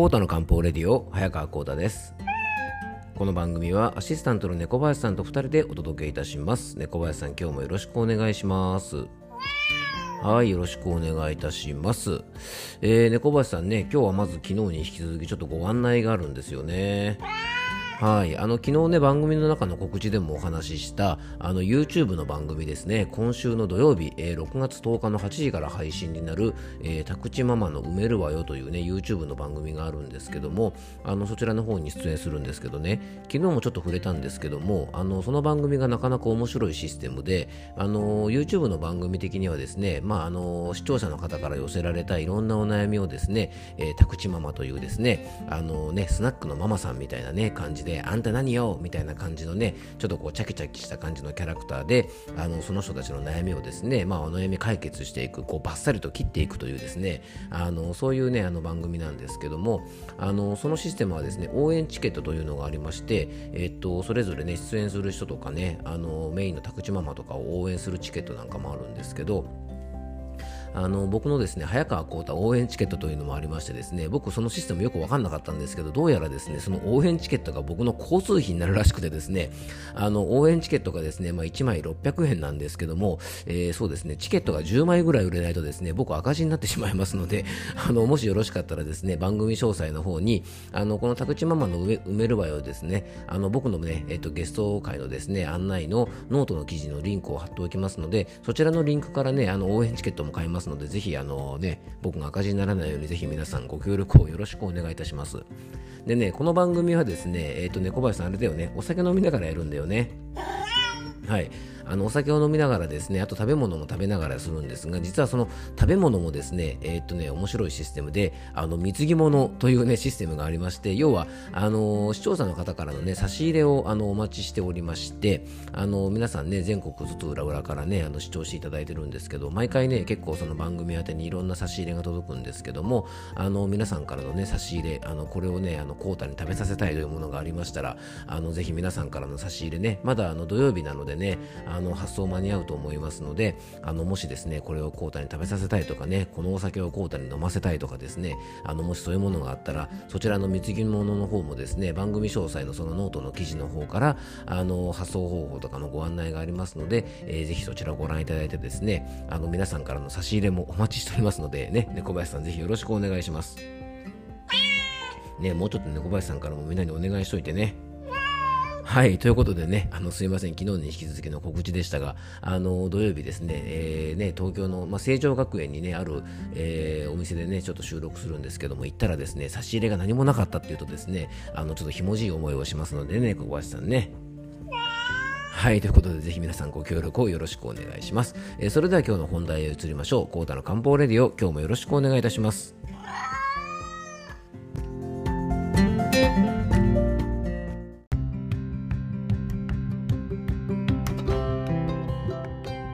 コータの漢方レディオ早川コータです。この番組はアシスタントの猫林さんと2人でお届けいたします。猫林さん今日もよろしくお願いします。はいよろしくお願いいたします、えー、猫林さんね今日はまず昨日に引き続きちょっとご案内があるんですよね。はい、あの昨日ね番組の中の告知でもお話ししたあの YouTube の番組ですね。今週の土曜日、えー、6月10日の8時から配信になる「えー、宅地ママの埋めるわよ」というね YouTube の番組があるんですけどもあのそちらの方に出演するんですけどね。昨日もちょっと触れたんですけどもあのその番組がなかなか面白いシステムであの YouTube の番組的にはですね、まあ、あの視聴者の方から寄せられたいろんなお悩みをですね、えー、宅地ママというですねあのねスナックのママさんみたいなね感じでで、あんた何よみたいな感じのね、ちょっとこう、チャキチャキした感じのキャラクターで、あの、その人たちの悩みをですね、まあ、お悩み解決していく、こう、バッサリと切っていくというですね、あの、そういうね、あの番組なんですけども、あの、そのシステムはですね、応援チケットというのがありまして、えっと、それぞれね、出演する人とかね、あの、メインの宅地ママとかを応援するチケットなんかもあるんですけど、あの僕のですね早川幸太応援チケットというのもありましてですね僕そのシステムよく分かんなかったんですけどどうやらですねその応援チケットが僕の交通費になるらしくてですねあの応援チケットがですね、まあ、1枚600円なんですけども、えー、そうですねチケットが10枚ぐらい売れないとですね僕赤字になってしまいますので あのもしよろしかったらですね番組詳細の方にあのこの田口ママの埋める場合をですねあの僕のね、えっと、ゲスト会のですね案内のノートの記事のリンクを貼っておきますのでそちらのリンクからねあの応援チケットも買えますますのでぜひあのね、僕が赤字にならないようにぜひ皆さんご協力をよろしくお願いいたします。でね、この番組はですね、えっ、ー、とね、小林さんあれだよね、お酒飲みながらやるんだよね。はい。あのお酒を飲みながらですね、あと食べ物も食べながらするんですが、実はその食べ物もですね、えー、っとね、面白いシステムで、あの、貢ぎ物というね、システムがありまして、要は、あの、視聴者の方からのね、差し入れをあのお待ちしておりまして、あの、皆さんね、全国ずつ裏裏からね、あの視聴していただいてるんですけど、毎回ね、結構その番組宛てにいろんな差し入れが届くんですけども、あの、皆さんからのね、差し入れ、あの、これをね、あの、コータに食べさせたいというものがありましたら、あの、ぜひ皆さんからの差し入れね、まだあの土曜日なのでね、あ、の発送間に合ううと思いますのであのもしですねこれをコータに食べさせたいとかねこのお酒をコータに飲ませたいとかですねあのもしそういうものがあったらそちらの貢ぎ物の方もですね番組詳細のそのノートの記事の方からあの発送方法とかのご案内がありますので、えー、ぜひそちらをご覧いただいてですねあの皆さんからの差し入れもお待ちしておりますのでね猫林さんぜひよろしくお願いします。ねもうちょっと猫林さんからもみんなにお願いしといてね。はい、ということでね、あのすいません、昨日に引き続きの告知でしたが、あの土曜日ですね、えー、ね東京の、まあ、成城学園に、ね、ある、えー、お店でね、ちょっと収録するんですけども、行ったらですね、差し入れが何もなかったっていうとですね、あのちょっとひもじい思いをしますのでね、小林さんね。はい、ということで、ぜひ皆さんご協力をよろしくお願いします。えー、それでは今日の本題へ移りましょう。コータの漢方レディオ、今日もよろしくお願いいたします。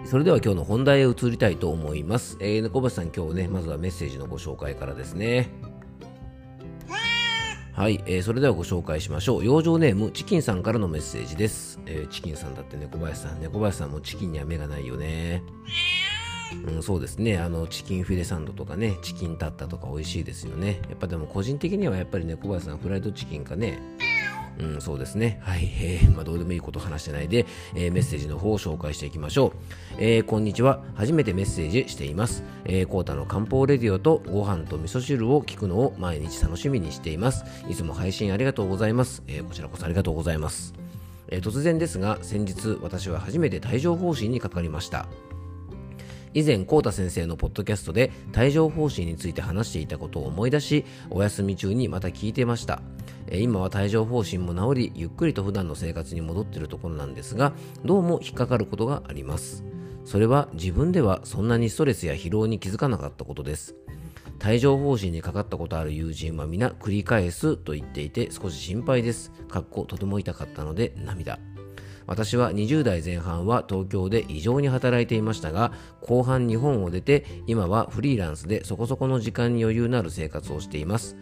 それでは今日の本題へ移りたいと思います。えー、猫林さん今日ね、まずはメッセージのご紹介からですね。はい、えー、それではご紹介しましょう。養生ネーム、チキンさんからのメッセージです。えー、チキンさんだって猫林さん、猫林さんもチキンには目がないよね。うん、そうですね。あの、チキンフィレサンドとかね、チキンタッタとか美味しいですよね。やっぱでも個人的にはやっぱり猫林さん、フライドチキンかね、うん、そうですね。はい。えー、まあ、どうでもいいこと話してないで、えー、メッセージの方を紹介していきましょう。えー、こんにちは。初めてメッセージしています。えー、コータの漢方レディオとご飯と味噌汁を聞くのを毎日楽しみにしています。いつも配信ありがとうございます。えー、こちらこそありがとうございます。え、突然ですが、先日私は初めて帯状疱疹にかかりました。以前、コータ先生のポッドキャストで帯状疱疹について話していたことを思い出し、お休み中にまた聞いてました。今は帯状疱疹も治りゆっくりと普段の生活に戻っているところなんですがどうも引っかかることがあります。それは自分ではそんなにストレスや疲労に気づかなかったことです。帯状疱疹にかかったことある友人は皆繰り返すと言っていて少し心配です。かっことても痛かったので涙。私は20代前半は東京で異常に働いていましたが後半日本を出て今はフリーランスでそこそこの時間に余裕のある生活をしています。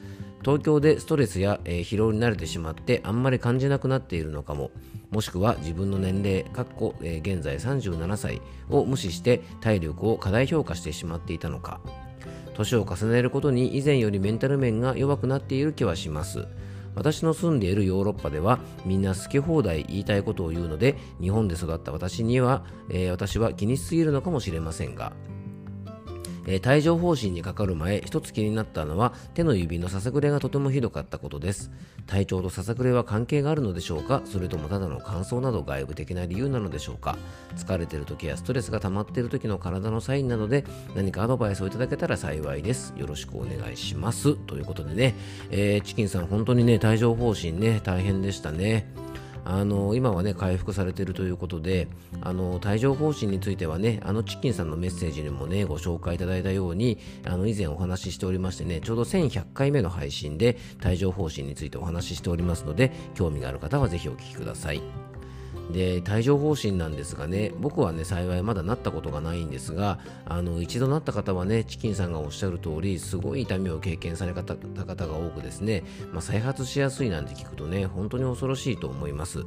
東京でストレスや、えー、疲労に慣れてしまってあんまり感じなくなっているのかも。もしくは自分の年齢かっこ、えー、現在37歳を無視して体力を過大評価してしまっていたのか。年を重ねることに以前よりメンタル面が弱くなっている気はします。私の住んでいるヨーロッパではみんな好き放題言いたいことを言うので日本で育った私には、えー、私は気にしすぎるのかもしれませんがえー、帯状疱疹にかかる前一つ気になったのは手の指のささくれがとてもひどかったことです。体調とささくれは関係があるのでしょうか？それともただの乾燥など外部的な理由なのでしょうか？疲れてる時やストレスが溜まっている時の体のサインなので何かアドバイスをいただけたら幸いです。よろしくお願いします。ということでね、えー、チキンさん本当にね帯状疱疹ね大変でしたね。あの今はね回復されているということであの帯状疱疹についてはねあのチキンさんのメッセージにもねご紹介いただいたようにあの以前お話ししておりましてねちょうど1100回目の配信で帯状疱疹についてお話ししておりますので興味がある方はぜひお聞きください。で帯状疱疹なんですがね僕はね幸いまだなったことがないんですがあの一度なった方はねチキンさんがおっしゃる通りすごい痛みを経験された方が多くですね、まあ、再発しやすいなんて聞くとね本当に恐ろしいと思います。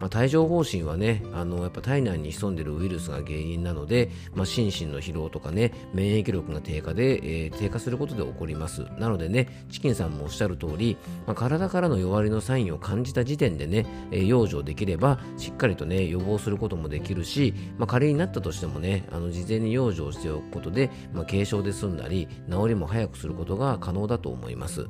まあ、帯状疱疹はねあのやっぱ体内に潜んでるウイルスが原因なので、まあ、心身の疲労とかね免疫力が低下で、えー、低下することで起こりますなのでねチキンさんもおっしゃる通り、まあ、体からの弱りのサインを感じた時点でね、えー、養生できればしっかりとね予防することもできるし、まあ、仮になったとしてもねあの事前に養生しておくことで、まあ、軽症で済んだり治りも早くすることが可能だと思います。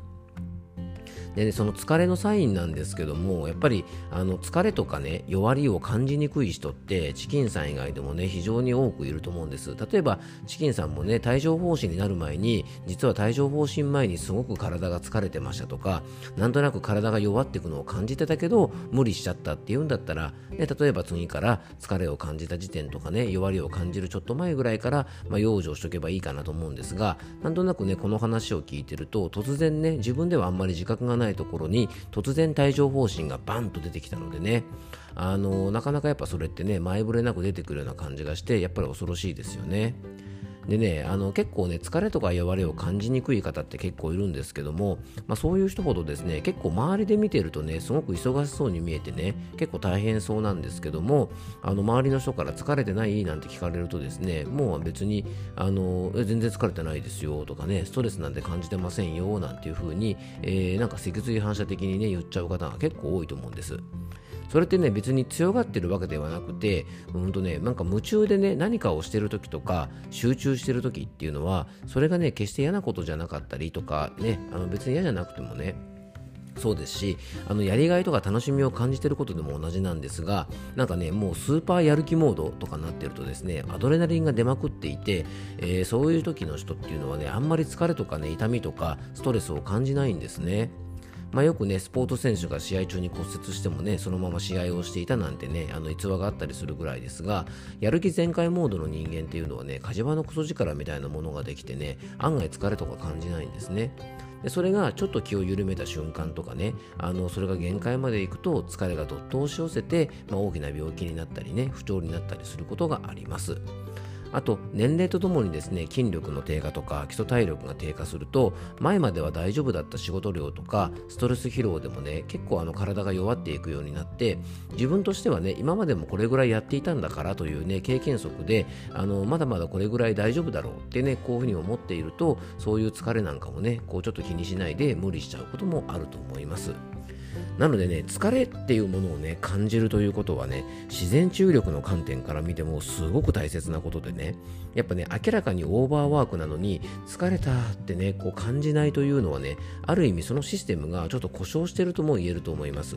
で、ね、その疲れのサインなんですけどもやっぱりあの疲れとかね弱りを感じにくい人ってチキンさん以外でもね非常に多くいると思うんです。例えばチキンさんもね帯状疱疹になる前に実は帯状疱疹前にすごく体が疲れてましたとかなんとなく体が弱っていくのを感じてたけど無理しちゃったっていうんだったら、ね、例えば次から疲れを感じた時点とかね弱りを感じるちょっと前ぐらいから、まあ、養生しとけばいいかなと思うんですがなんとなくねこの話を聞いてると突然ね自分ではあんまり自覚がないところに突然帯状疱疹がバンと出てきたのでねあのなかなかやっぱそれってね前触れなく出てくるような感じがしてやっぱり恐ろしいですよね。でね、あの結構ね、疲れとか弱れを感じにくい方って結構いるんですけども、まあ、そういう人ほどですね、結構周りで見てるとね、すごく忙しそうに見えてね、結構大変そうなんですけども、あの周りの人から疲れてないなんて聞かれるとですね、もう別に、あの全然疲れてないですよとかね、ストレスなんて感じてませんよなんていう風に、えー、なんか脊髄反射的にね、言っちゃう方が結構多いと思うんです。それってね別に強がってるわけではなくてうんとねなんか夢中でね何かをしてる時とか集中してる時っていうのはそれがね決して嫌なことじゃなかったりとかねあの別に嫌じゃなくてもねそうですしあのやりがいとか楽しみを感じてることでも同じなんですがなんかねもうスーパーやる気モードとかなってるとですねアドレナリンが出まくっていて、えー、そういう時の人っていうのはねあんまり疲れとかね痛みとかストレスを感じないんですね。まあ、よくね、スポーツ選手が試合中に骨折してもね、そのまま試合をしていたなんてね、あの逸話があったりするぐらいですが、やる気全開モードの人間っていうのはね、火事場のクソ力みたいなものができてね、案外疲れとか感じないんですね。でそれがちょっと気を緩めた瞬間とかねあのそれが限界までいくと疲れがどっと押し寄せて、まあ、大きな病気になったりね不調になったりすることがあります。あと年齢とともにですね筋力の低下とか基礎体力が低下すると前までは大丈夫だった仕事量とかストレス疲労でもね結構あの体が弱っていくようになって自分としてはね今までもこれぐらいやっていたんだからというね経験則であのまだまだこれぐらい大丈夫だろうってねこういうふうに思っているとそういう疲れなんかもねこうちょっと気にしないで無理しちゃうこともあると思います。なのでね、疲れっていうものをね、感じるということはね、自然注力の観点から見てもすごく大切なことでね、やっぱね、明らかにオーバーワークなのに、疲れたってね、こう感じないというのはね、ある意味そのシステムがちょっと故障してるとも言えると思います。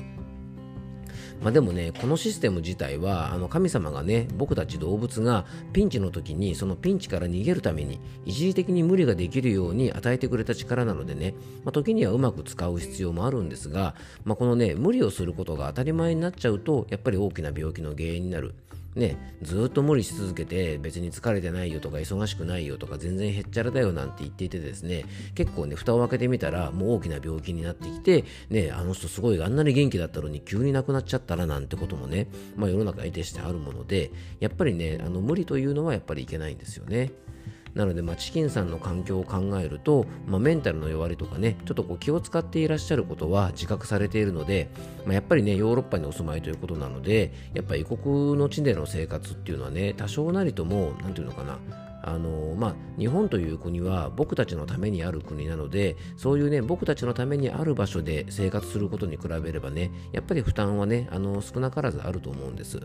まあ、でもね、このシステム自体は、あの神様がね、僕たち動物がピンチの時に、そのピンチから逃げるために、一時的に無理ができるように与えてくれた力なのでね、まあ、時にはうまく使う必要もあるんですが、まあ、このね、無理をすることが当たり前になっちゃうと、やっぱり大きな病気の原因になる。ね、ずっと無理し続けて別に疲れてないよとか忙しくないよとか全然へっちゃらだよなんて言っていてですね結構ね蓋を開けてみたらもう大きな病気になってきてねあの人すごいあんなに元気だったのに急に亡くなっちゃったらなんてこともねまあ世の中に徹してあるものでやっぱりねあの無理というのはやっぱりいけないんですよね。なので、まあ、チキンさんの環境を考えると、まあ、メンタルの弱りとかね、ちょっとこう気を使っていらっしゃることは自覚されているので、まあ、やっぱりね、ヨーロッパにお住まいということなので、やっぱり異国の地での生活っていうのはね、多少なりとも、なんていうのかな、あのまあ、日本という国は僕たちのためにある国なのでそういうね僕たちのためにある場所で生活することに比べればねやっぱり負担はねあの少なからずあると思うんです。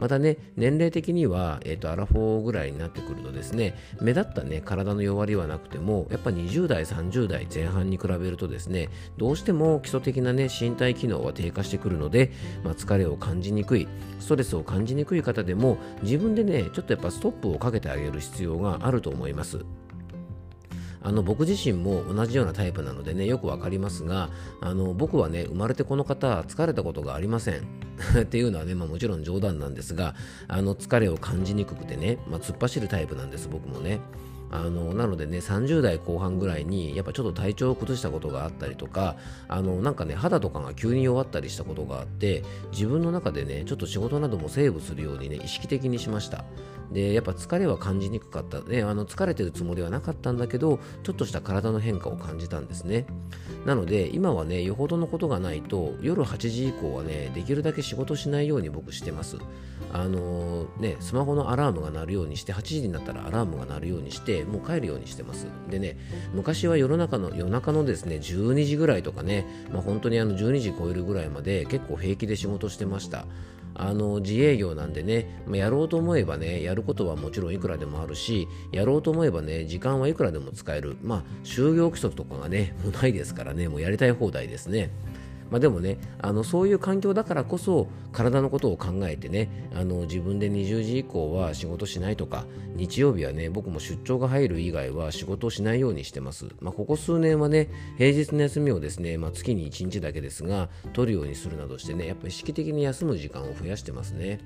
またね、年齢的には、えーと、アラフォーぐらいになってくるとですね、目立ったね、体の弱りはなくても、やっぱ20代、30代前半に比べるとですね、どうしても基礎的なね、身体機能は低下してくるので、まあ、疲れを感じにくい、ストレスを感じにくい方でも、自分でね、ちょっとやっぱストップをかけてあげる必要があると思います。あの僕自身も同じようなタイプなのでねよくわかりますがあの僕はね生まれてこの方疲れたことがありません。っていうのはね、まあ、もちろん冗談なんですがあの疲れを感じにくくてね、まあ、突っ走るタイプなんです僕もね。あのなのでね30代後半ぐらいにやっぱちょっと体調を崩したことがあったりとかあのなんかね肌とかが急に弱ったりしたことがあって自分の中でねちょっと仕事などもセーブするようにね意識的にしました。でやっぱ疲れは感じにくかった、ね、あの疲れてるつもりはなかったんだけどちょっとした体の変化を感じたんですね。なので今はねよほどのことがないと夜8時以降はねできるだけ仕事しないように僕してます。あのー、ねスマホのアラームが鳴るようにして8時になったらアラームが鳴るようにしてもう帰るようにしてます。でね昔は夜中の夜中のですね12時ぐらいとかね、まあ、本当にあの12時超えるぐらいまで結構平気で仕事してました。あの自営業なんでね、まあ、やろうと思えばねやることはもちろんいくらでもあるしやろうと思えばね時間はいくらでも使える。まあ就業規則とかがねもうないですからねもうやりたい放題ですね。まあ、でもねあのそういう環境だからこそ体のことを考えてねあの自分で20時以降は仕事しないとか日曜日はね僕も出張が入る以外は仕事をしないようにしてます、まあ、ここ数年はね平日の休みをですね、まあ、月に1日だけですが取るようにするなどしてねやっぱ意識的に休む時間を増やしてますね。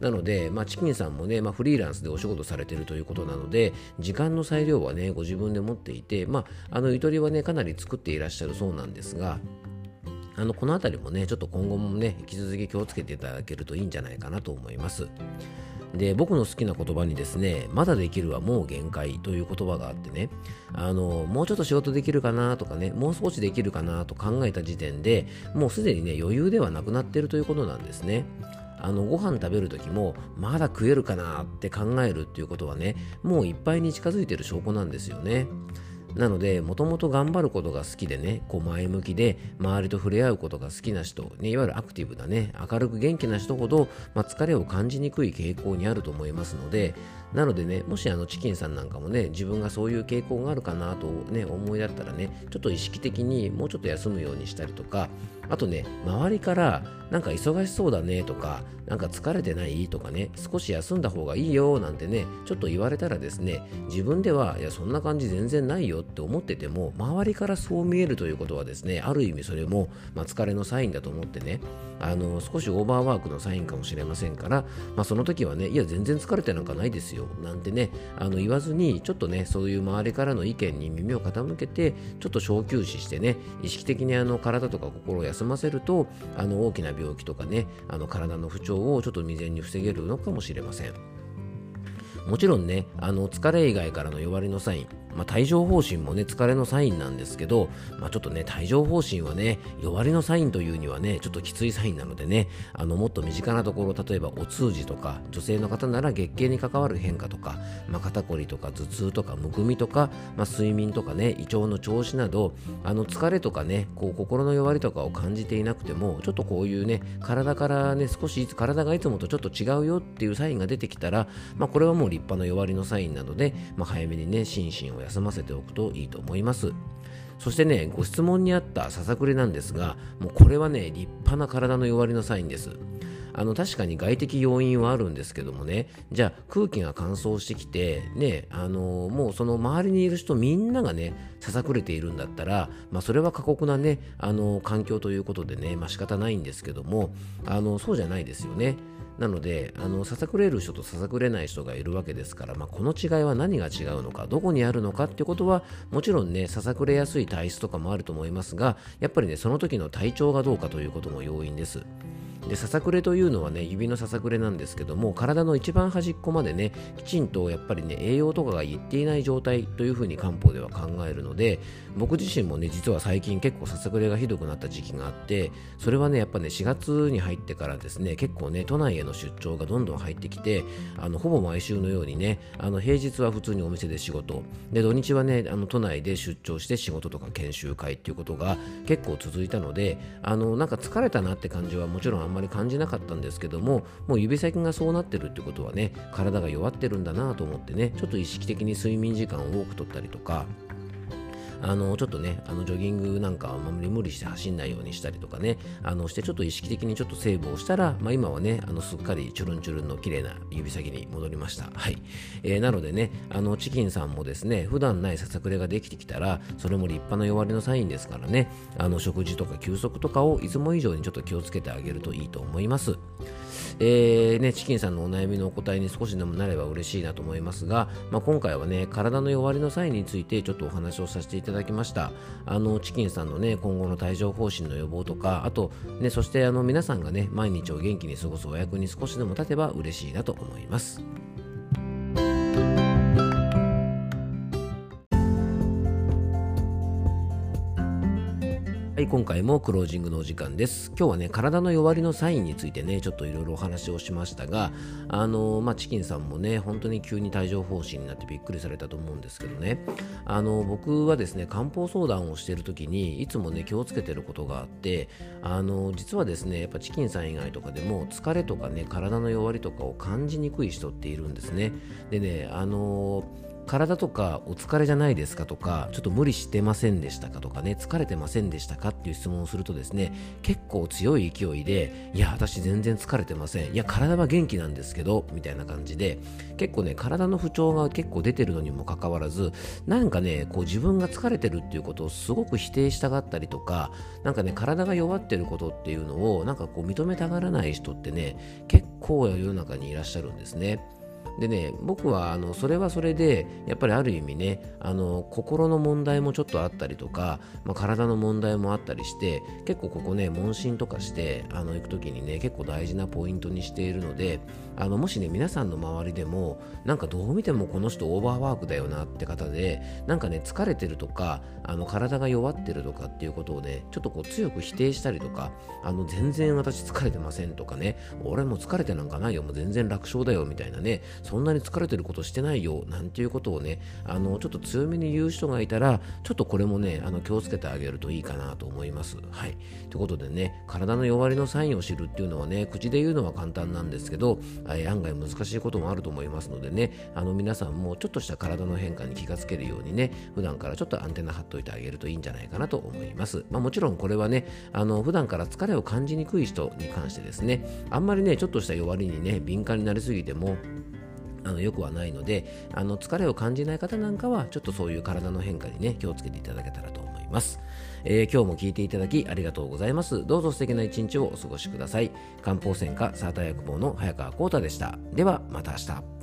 なので、まあ、チキンさんもね、まあ、フリーランスでお仕事されているということなので、時間の裁量はね、ご自分で持っていて、まあ、あの、ゆとりはね、かなり作っていらっしゃるそうなんですが、あのこの辺りもねちょっと今後もね引き続き気をつけていただけるといいんじゃないかなと思います。で僕の好きな言葉にですねまだできるはもう限界という言葉があってねあのもうちょっと仕事できるかなとかねもう少しできるかなと考えた時点でもうすでにね余裕ではなくなっているということなんですね。あのご飯食べる時もまだ食えるかなって考えるっていうことはねもういっぱいに近づいてる証拠なんですよね。なのでもともと頑張ることが好きでねこう前向きで周りと触れ合うことが好きな人、ね、いわゆるアクティブなね明るく元気な人ほど、まあ、疲れを感じにくい傾向にあると思いますのでなのでねもしあのチキンさんなんかもね自分がそういう傾向があるかなとね思いだったらねちょっと意識的にもうちょっと休むようにしたりとかあとね周りからなんか忙しそうだねとかなんか疲れてない？とかね少し休んだ方がいいよなんてねちょっと言われたらですね自分ではいやそんな感じ全然ないよって思ってても周りからそう見えるということはですねある意味それも、まあ、疲れのサインだと思ってねあの少しオーバーワークのサインかもしれませんから、まあ、その時はねいや全然疲れてなんかないですよなんてねあの言わずにちょっとねそういう周りからの意見に耳を傾けてちょっと小休止してね意識的にあの体とか心を休ませるとあの大きな病気とかねあの体の不調をちょっと未然に防げるのかもしれません。もちろんねあの疲れ以外からの弱りのサインまあ、帯状疱疹もね、疲れのサインなんですけど、まあ、ちょっとね、帯状疱疹はね、弱りのサインというにはね、ちょっときついサインなのでね、あの、もっと身近なところ、例えばお通じとか、女性の方なら月経に関わる変化とか、まあ、肩こりとか頭痛とかむくみとか、まあ、睡眠とかね、胃腸の調子など、あの、疲れとかね、こう、心の弱りとかを感じていなくても、ちょっとこういうね、体からね、少し体がいつもとちょっと違うよっていうサインが出てきたら、まあ、これはもう立派な弱りのサインなので、まあ、早めにね、心身を休ませておくといいと思います。そしてね、ご質問にあったささくれなんですが、もうこれはね、立派な体の弱りのサインです。あの確かに外的要因はあるんですけどもね、じゃあ空気が乾燥してきて、ね、あのもうその周りにいる人みんながね、ささくれているんだったら、まあ、それは過酷なね、あの環境ということでね、まあ仕方ないんですけども、あのそうじゃないですよね。なのであのささくれる人とささくれない人がいるわけですから、まあ、この違いは何が違うのかどこにあるのかっていうことはもちろんねささくれやすい体質とかもあると思いますがやっぱりねその時の体調がどうかということも要因です。でささくれというのはね指のささくれなんですけども体の一番端っこまでねきちんとやっぱりね栄養とかがいっていない状態というふうに漢方では考えるので僕自身もね実は最近結構ささくれがひどくなった時期があってそれはねやっぱね4月に入ってからですね結構ね都内への出張がどんどん入ってきてあのほぼ毎週のようにねあの平日は普通にお店で仕事で土日はねあの都内で出張して仕事とか研修会っていうことが結構続いたのであのなんか疲れたなって感じはもちろんあんまりまり感じなかったんですけどももう指先がそうなってるってことはね体が弱ってるんだなと思ってねちょっと意識的に睡眠時間を多くとったりとかあのちょっとねあのジョギングなんかはあまり無理して走んないようにしたりとかねあのしてちょっと意識的にちょっとセーブをしたら、まあ、今はねあのすっかりチュルンチュルンの綺麗な指先に戻りました。はい、えー、なのでねあのチキンさんもですね普段ないささくれができてきたらそれも立派な弱りのサインですからねあの食事とか休息とかをいつも以上にちょっと気をつけてあげるといいと思います。えー、ね、チキンさんのお悩みのお答えに少しでもなれば嬉しいなと思いますが、まあ、今回はね、体の弱りの際についてちょっとお話をさせていたただきました。あの、チキンさんのね、今後の帯状疱疹の予防とか、あと、ね、そしてあの皆さんがね、毎日を元気に過ごすお役に少しでも立てば嬉しいなと思います。はい、今回もクロージングのお時間です。今日はね、体の弱りのサインについてね、ちょっといろいろお話をしましたが、あのまあ、チキンさんもね、本当に急に帯状疱疹になってびっくりされたと思うんですけどね、あの僕はですね、漢方相談をしている時に、いつもね、気をつけてることがあって、あの実はですね、やっぱチキンさん以外とかでも、疲れとかね、体の弱りとかを感じにくい人っているんですね。でね、あの体とかお疲れじゃないですかとかちょっと無理してませんでしたかとかね疲れてませんでしたかっていう質問をするとですね結構強い勢いでいや私全然疲れてませんいや体は元気なんですけどみたいな感じで結構ね体の不調が結構出てるのにもかかわらずなんかねこう自分が疲れてるっていうことをすごく否定したがったりとかなんかね体が弱ってることっていうのをなんかこう認めたがらない人ってね結構世の中にいらっしゃるんですね。でね僕はあのそれはそれでやっぱりある意味ねあの心の問題もちょっとあったりとか、まあ、体の問題もあったりして結構ここね問診とかしてあの行く時にね結構大事なポイントにしているのであのもしね皆さんの周りでもなんかどう見てもこの人オーバーワークだよなって方でなんかね疲れてるとかあの体が弱ってるとかっていうことをねちょっとこう強く否定したりとかあの全然私疲れてませんとかね俺も疲れてなんかないよもう全然楽勝だよみたいなねそんなに疲れてることしてないよなんていうことをねあのちょっと強めに言う人がいたらちょっとこれもねあの気をつけてあげるといいかなと思います。はい。ということでね体の弱りのサインを知るっていうのはね口で言うのは簡単なんですけど案外難しいこともあると思いますのでねあの皆さんもちょっとした体の変化に気がつけるようにね普段からちょっとアンテナ張っといてあげるといいんじゃないかなと思います、まあ、もちろんこれはねあの普段から疲れを感じにくい人に関してですねあんまりねちょっとした弱りにね敏感になりすぎてもあのよくはないのであの疲れを感じない方なんかはちょっとそういう体の変化にね気をつけていただけたらと思います、えー、今日も聞いていただきありがとうございます。どうぞ素敵な一日をお過ごしください。漢方専科サーター薬房の早川浩太でした。ではまた明日。